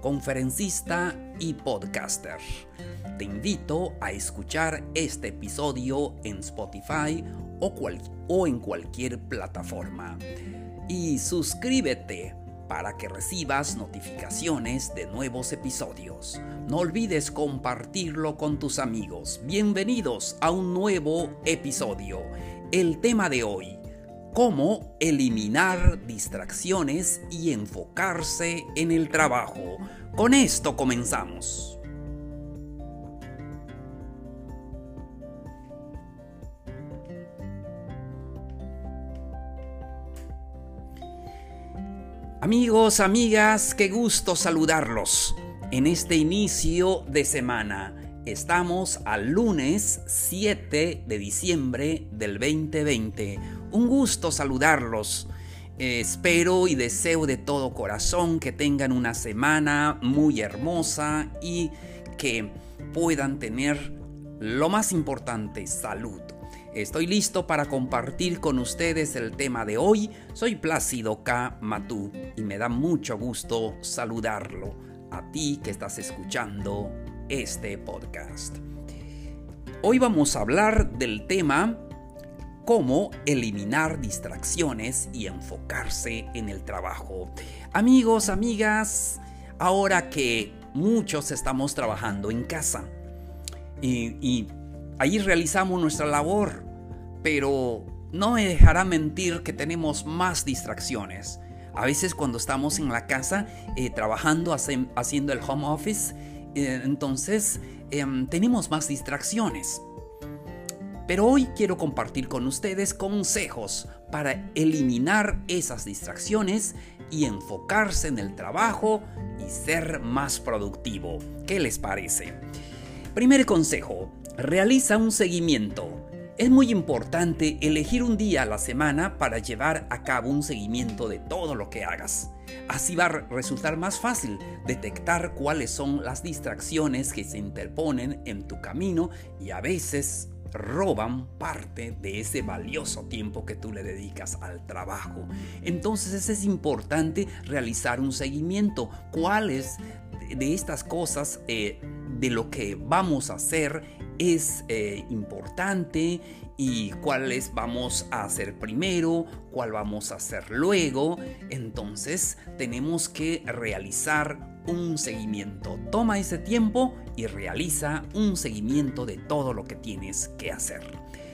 conferencista y podcaster. Te invito a escuchar este episodio en Spotify o, en cualquier plataforma. Y suscríbete para que recibas notificaciones de nuevos episodios. No olvides compartirlo con tus amigos. Bienvenidos a un nuevo episodio. El tema de hoy, cómo eliminar distracciones y enfocarse en el trabajo. Con esto comenzamos. Amigos, amigas, qué gusto saludarlos en este inicio de semana. Estamos al lunes 7 de diciembre del 2020 un gusto saludarlos. espero y deseo de todo corazón que tengan una semana muy hermosa y que puedan tener lo más importante, salud. Estoy listo para compartir con ustedes el tema de hoy. Soy Plácido K. Matú y me da mucho gusto saludarlo a ti que estás escuchando este podcast. Hoy vamos a hablar del tema cómo eliminar distracciones y enfocarse en el trabajo. Amigos, amigas, ahora que muchos estamos trabajando en casa y, ahí realizamos nuestra labor, pero no me dejará mentir que tenemos más distracciones. A veces cuando estamos en la casa eh, trabajando, haciendo el home office, eh, entonces em, tenemos más distracciones. Pero hoy quiero compartir con ustedes consejos para eliminar esas distracciones y enfocarse en el trabajo y ser más productivo. ¿Qué les parece? Primer consejo, realiza un seguimiento. Es muy importante elegir un día a la semana para llevar a cabo un seguimiento de todo lo que hagas. Así va a resultar más fácil detectar cuáles son las distracciones que se interponen en tu camino y a veces roban parte de ese valioso tiempo que tú le dedicas al trabajo. Entonces es importante realizar un seguimiento. ¿Cuáles de estas cosas eh, de lo que vamos a hacer es eh, importante y cuáles vamos a hacer primero, cuál vamos a hacer luego. Entonces tenemos que realizar un seguimiento. Toma ese tiempo y realiza un seguimiento de todo lo que tienes que hacer.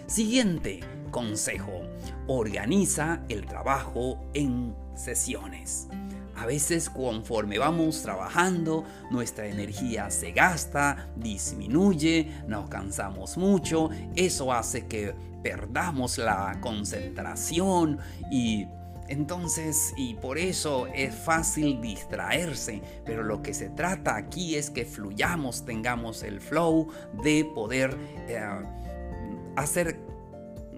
Siguiente consejo. Organiza el trabajo en sesiones. A veces conforme vamos trabajando, nuestra energía se gasta, disminuye, nos cansamos mucho, eso hace que perdamos la concentración y entonces, y por eso es fácil distraerse, pero lo que se trata aquí es que fluyamos, tengamos el flow de poder eh, hacer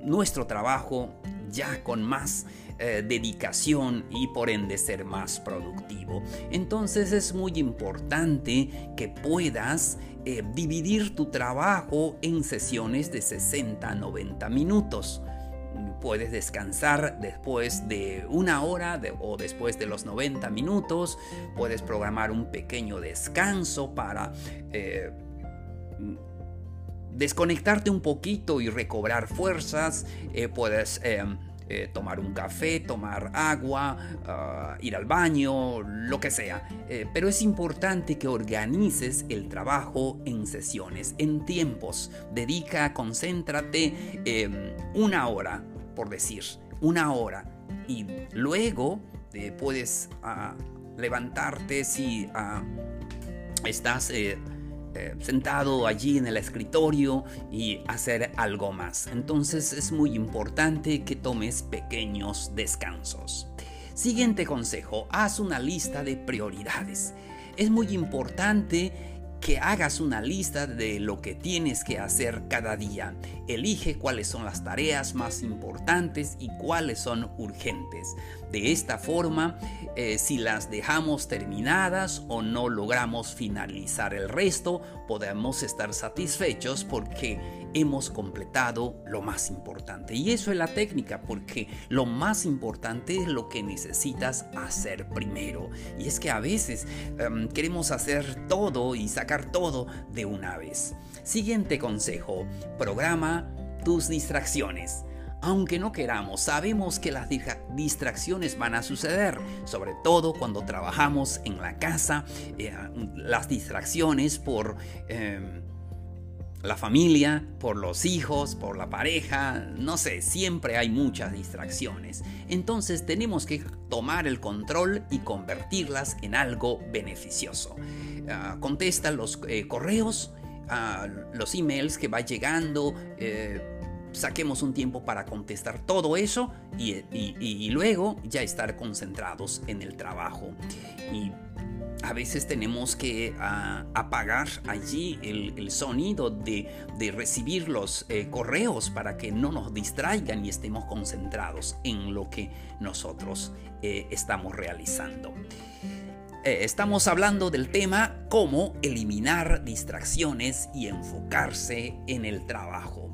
nuestro trabajo ya con más eh, dedicación y por ende ser más productivo. Entonces es muy importante que puedas eh, dividir tu trabajo en sesiones de 60 a 90 minutos puedes descansar después de una hora o después de los 90 minutos. Puedes programar un pequeño descanso para eh, desconectarte un poquito y recobrar fuerzas. Puedes eh, tomar un café, tomar agua, ah, ir al baño, lo que sea. pero es importante que organices el trabajo en sesiones, en tiempos. Dedica, concéntrate una hora por decir, una hora. Y luego eh, puedes ah, levantarte si ah, estás eh, sentado allí en el escritorio y hacer algo más. Entonces es muy importante que tomes pequeños descansos. Siguiente consejo, haz una lista de prioridades. es muy importante que hagas una lista de lo que tienes que hacer cada día. Elige cuáles son las tareas más importantes y cuáles son urgentes. De esta forma, eh, si las dejamos terminadas o no logramos finalizar el resto, podemos estar satisfechos porque hemos completado lo más importante. Y eso es la técnica, porque lo más importante es lo que necesitas hacer primero. Y es que a veces em, queremos hacer todo y sacar todo de una vez. Siguiente consejo, programa tus distracciones. Aunque no queramos, sabemos que las distracciones van a suceder, sobre todo cuando trabajamos en la casa, eh, las distracciones por... Em, la familia, por los hijos, por la pareja, no sé, siempre hay muchas distracciones. Entonces tenemos que tomar el control y convertirlas en algo beneficioso. Ah, contesta los eh, correos, ah, los emails que va llegando. Eh, saquemos un tiempo para contestar todo eso y, luego ya estar concentrados en el trabajo. Y a veces tenemos que ah, apagar allí el, sonido de, recibir los eh, correos para que no nos distraigan y estemos concentrados en lo que nosotros eh, estamos realizando. Eh, estamos hablando del tema cómo eliminar distracciones y enfocarse en el trabajo.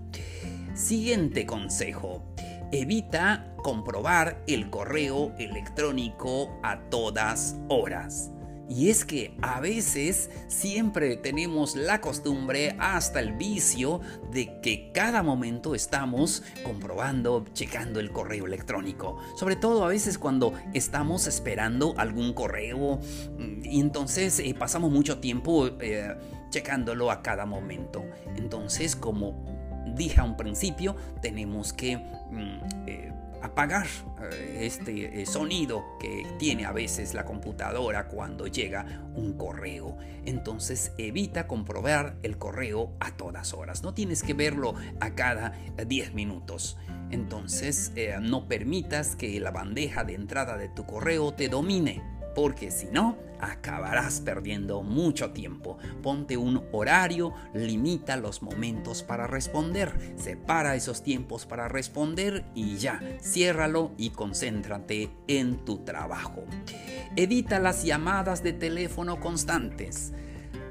Siguiente consejo. Evita comprobar el correo electrónico a todas horas. Y es que a veces siempre tenemos la costumbre, hasta el vicio, de que cada momento estamos comprobando, checando el correo electrónico. Sobre todo a veces cuando estamos esperando algún correo mm, y entonces eh, pasamos mucho tiempo eh, checándolo a cada momento. Entonces, como dije a un principio, tenemos que... Mm, eh, apagar eh, este eh, sonido que tiene a veces la computadora cuando llega un correo. Entonces evita comprobar el correo a todas horas. No tienes que verlo a cada 10 minutos. Entonces no permitas que la bandeja de entrada de tu correo te domine porque si no, acabarás perdiendo mucho tiempo. Ponte un horario, limita los momentos para responder, separa esos tiempos para responder y ya, ciérralo y concéntrate en tu trabajo. Evita las llamadas de teléfono constantes.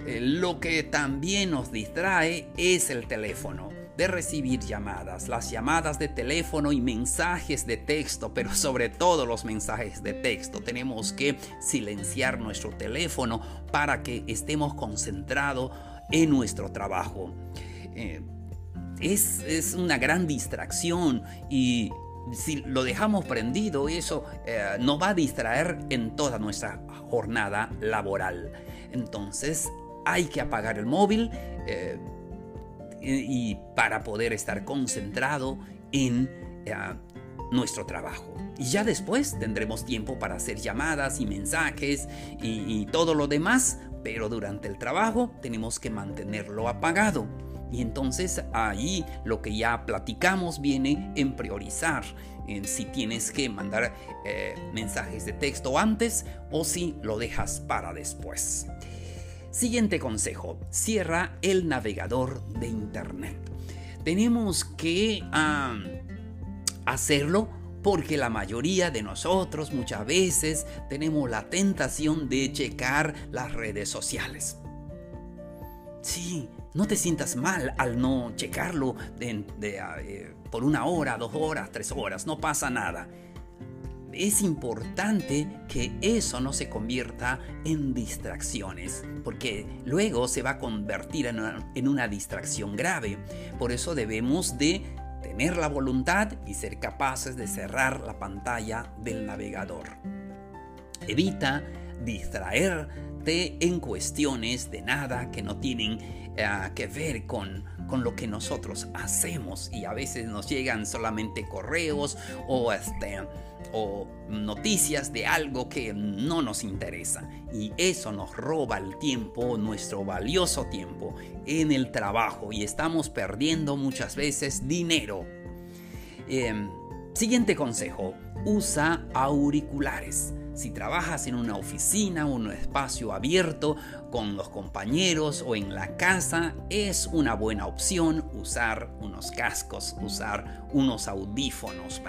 Eh, lo que también nos distrae es el teléfono de recibir llamadas, las llamadas de teléfono y mensajes de texto, pero sobre todo los mensajes de texto. Tenemos que silenciar nuestro teléfono para que estemos concentrados en nuestro trabajo. Eh, es, una gran distracción y si lo dejamos prendido, eso eh, nos va a distraer en toda nuestra jornada laboral. Entonces hay que apagar el móvil. Eh, y para poder estar concentrado en eh, nuestro trabajo. Y ya después tendremos tiempo para hacer llamadas y mensajes y, todo lo demás, pero durante el trabajo tenemos que mantenerlo apagado. Y entonces ahí lo que ya platicamos viene en priorizar si tienes que mandar eh, mensajes de texto antes o si lo dejas para después. Siguiente consejo, cierra el navegador de Internet. Tenemos que hacerlo porque la mayoría de nosotros muchas veces tenemos la tentación de checar las redes sociales. Sí, no te sientas mal al no checarlo eh, por una hora, dos horas, tres horas, no pasa nada es importante que eso no se convierta en distracciones, porque luego se va a convertir en una, distracción grave. Por eso debemos de tener la voluntad y ser capaces de cerrar la pantalla del navegador. Evita distraerte en cuestiones de nada que no tienen eh, que ver con, con lo que nosotros hacemos y a veces nos llegan solamente correos o este o noticias de algo que no nos interesa. Y eso nos roba el tiempo, nuestro valioso tiempo en el trabajo y estamos perdiendo muchas veces dinero. Em, siguiente consejo, usa auriculares. Si trabajas en una oficina un espacio abierto con los compañeros o en la casa, es una buena opción usar unos cascos, usar unos audífonos.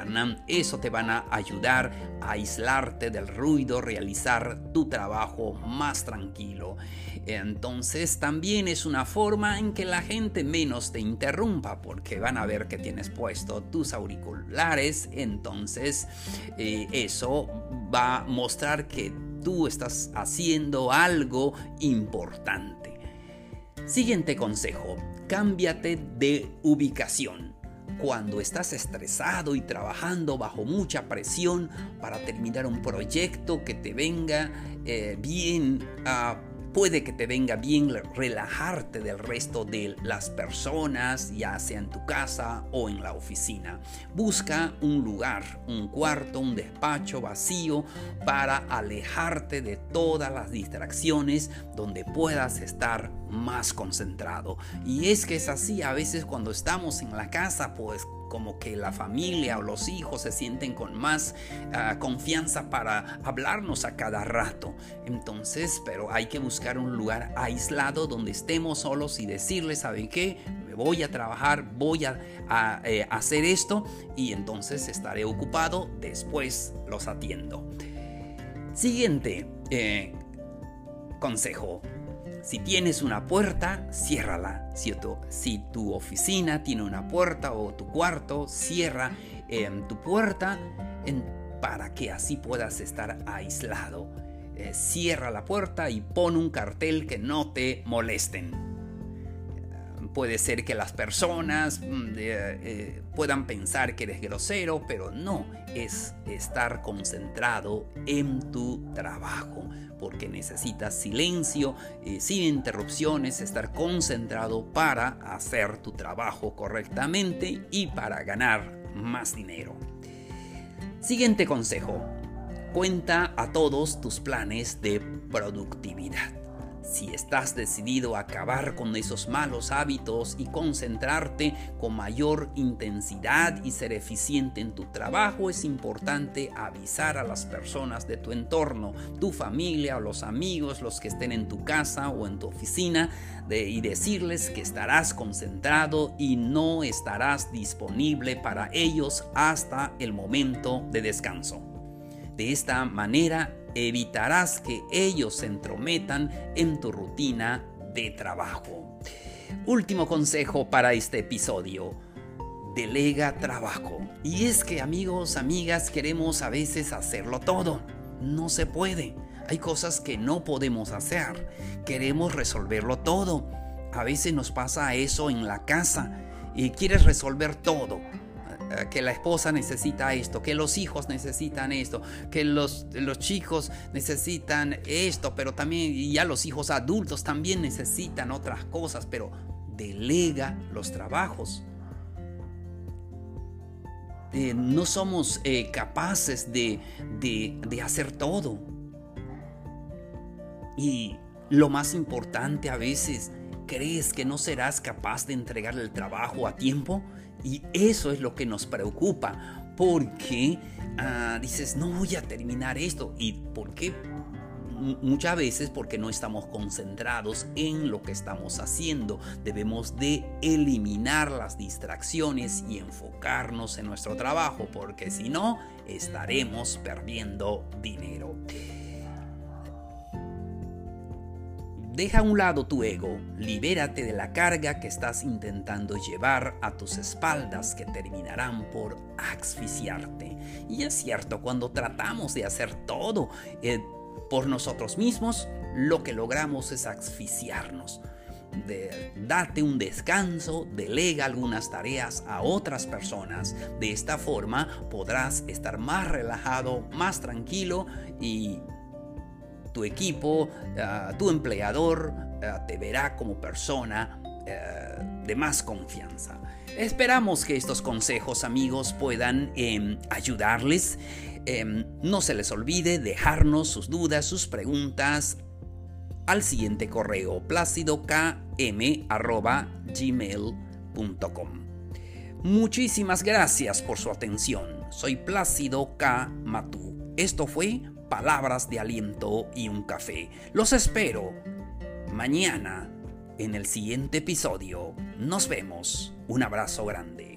Eso te van a ayudar a aislarte del ruido, realizar tu trabajo más tranquilo. Entonces también es una forma en que la gente menos te interrumpa porque van a ver que tienes puesto tus auriculares. Entonces eh, eso va mostrar que tú estás haciendo algo importante. Siguiente consejo, cámbiate de ubicación. Cuando estás estresado y trabajando bajo mucha presión para terminar un proyecto que te venga eh, bien a Puede que te venga bien relajarte del resto de las personas, ya sea en tu casa o en la oficina. Busca un lugar, un cuarto, un despacho vacío para alejarte de todas las distracciones donde puedas estar más concentrado. Y es que es así, a veces cuando estamos en la casa, pues como que la familia o los hijos se sienten con más ah, confianza para hablarnos a cada rato. Entonces, pero hay que buscar un lugar aislado donde estemos solos y decirles, ¿saben qué? Me voy a trabajar, voy a, eh, hacer esto y entonces estaré ocupado, después los atiendo. Siguiente eh, consejo si tienes una puerta, ciérrala. Si tu, si tu oficina tiene una puerta o tu cuarto, cierra em, tu puerta para que así puedas estar aislado. Eh, cierra la puerta y pon un cartel que no te molesten puede ser que las personas mm, eh, puedan pensar que eres grosero, pero no, es estar concentrado en tu trabajo, porque necesitas silencio, eh, sin interrupciones, estar concentrado para hacer tu trabajo correctamente y para ganar más dinero. Siguiente consejo. Cuenta a todos tus planes de productividad. Si estás decidido a acabar con esos malos hábitos y concentrarte con mayor intensidad y ser eficiente en tu trabajo, es importante avisar a las personas de tu entorno, tu familia los amigos, los que estén en tu casa o en tu oficina, y decirles que estarás concentrado y no estarás disponible para ellos hasta el momento de descanso. De esta manera evitarás que ellos se entrometan en tu rutina de trabajo. Último consejo para este episodio. Delega trabajo. Y es que amigos, amigas, queremos a veces hacerlo todo. No se puede. Hay cosas que no podemos hacer. Queremos resolverlo todo. A veces nos pasa eso en la casa y quieres resolver todo que la esposa necesita esto, que los hijos necesitan esto, que los, los chicos necesitan esto, pero también ya los hijos adultos también necesitan otras cosas, pero delega los trabajos. Eh, no somos eh, capaces de, de hacer todo. Y lo más importante a veces, ¿crees que no serás capaz de entregar el trabajo a tiempo? Y eso es lo que nos preocupa, porque ah, dices, no voy a terminar esto. ¿Y por qué? muchas veces porque no estamos concentrados en lo que estamos haciendo. Debemos de eliminar las distracciones y enfocarnos en nuestro trabajo porque si no estaremos perdiendo dinero. Deja a un lado tu ego, libérate de la carga que estás intentando llevar a tus espaldas que terminarán por asfixiarte. Y es cierto, cuando tratamos de hacer todo eh, por nosotros mismos, lo que logramos es asfixiarnos. date un descanso, delega algunas tareas a otras personas. De esta forma podrás estar más relajado, más tranquilo y tu equipo, tu empleador te verá como persona ah, de más confianza. Esperamos que estos consejos amigos puedan em, ayudarles. Em, no se les olvide dejarnos sus dudas, sus preguntas al siguiente correo placidokm.gmail.com Muchísimas gracias por su atención. Soy Plácido K. Matú. Esto fue palabras de aliento y un café. Los espero mañana en el siguiente episodio. Nos vemos. Un abrazo grande.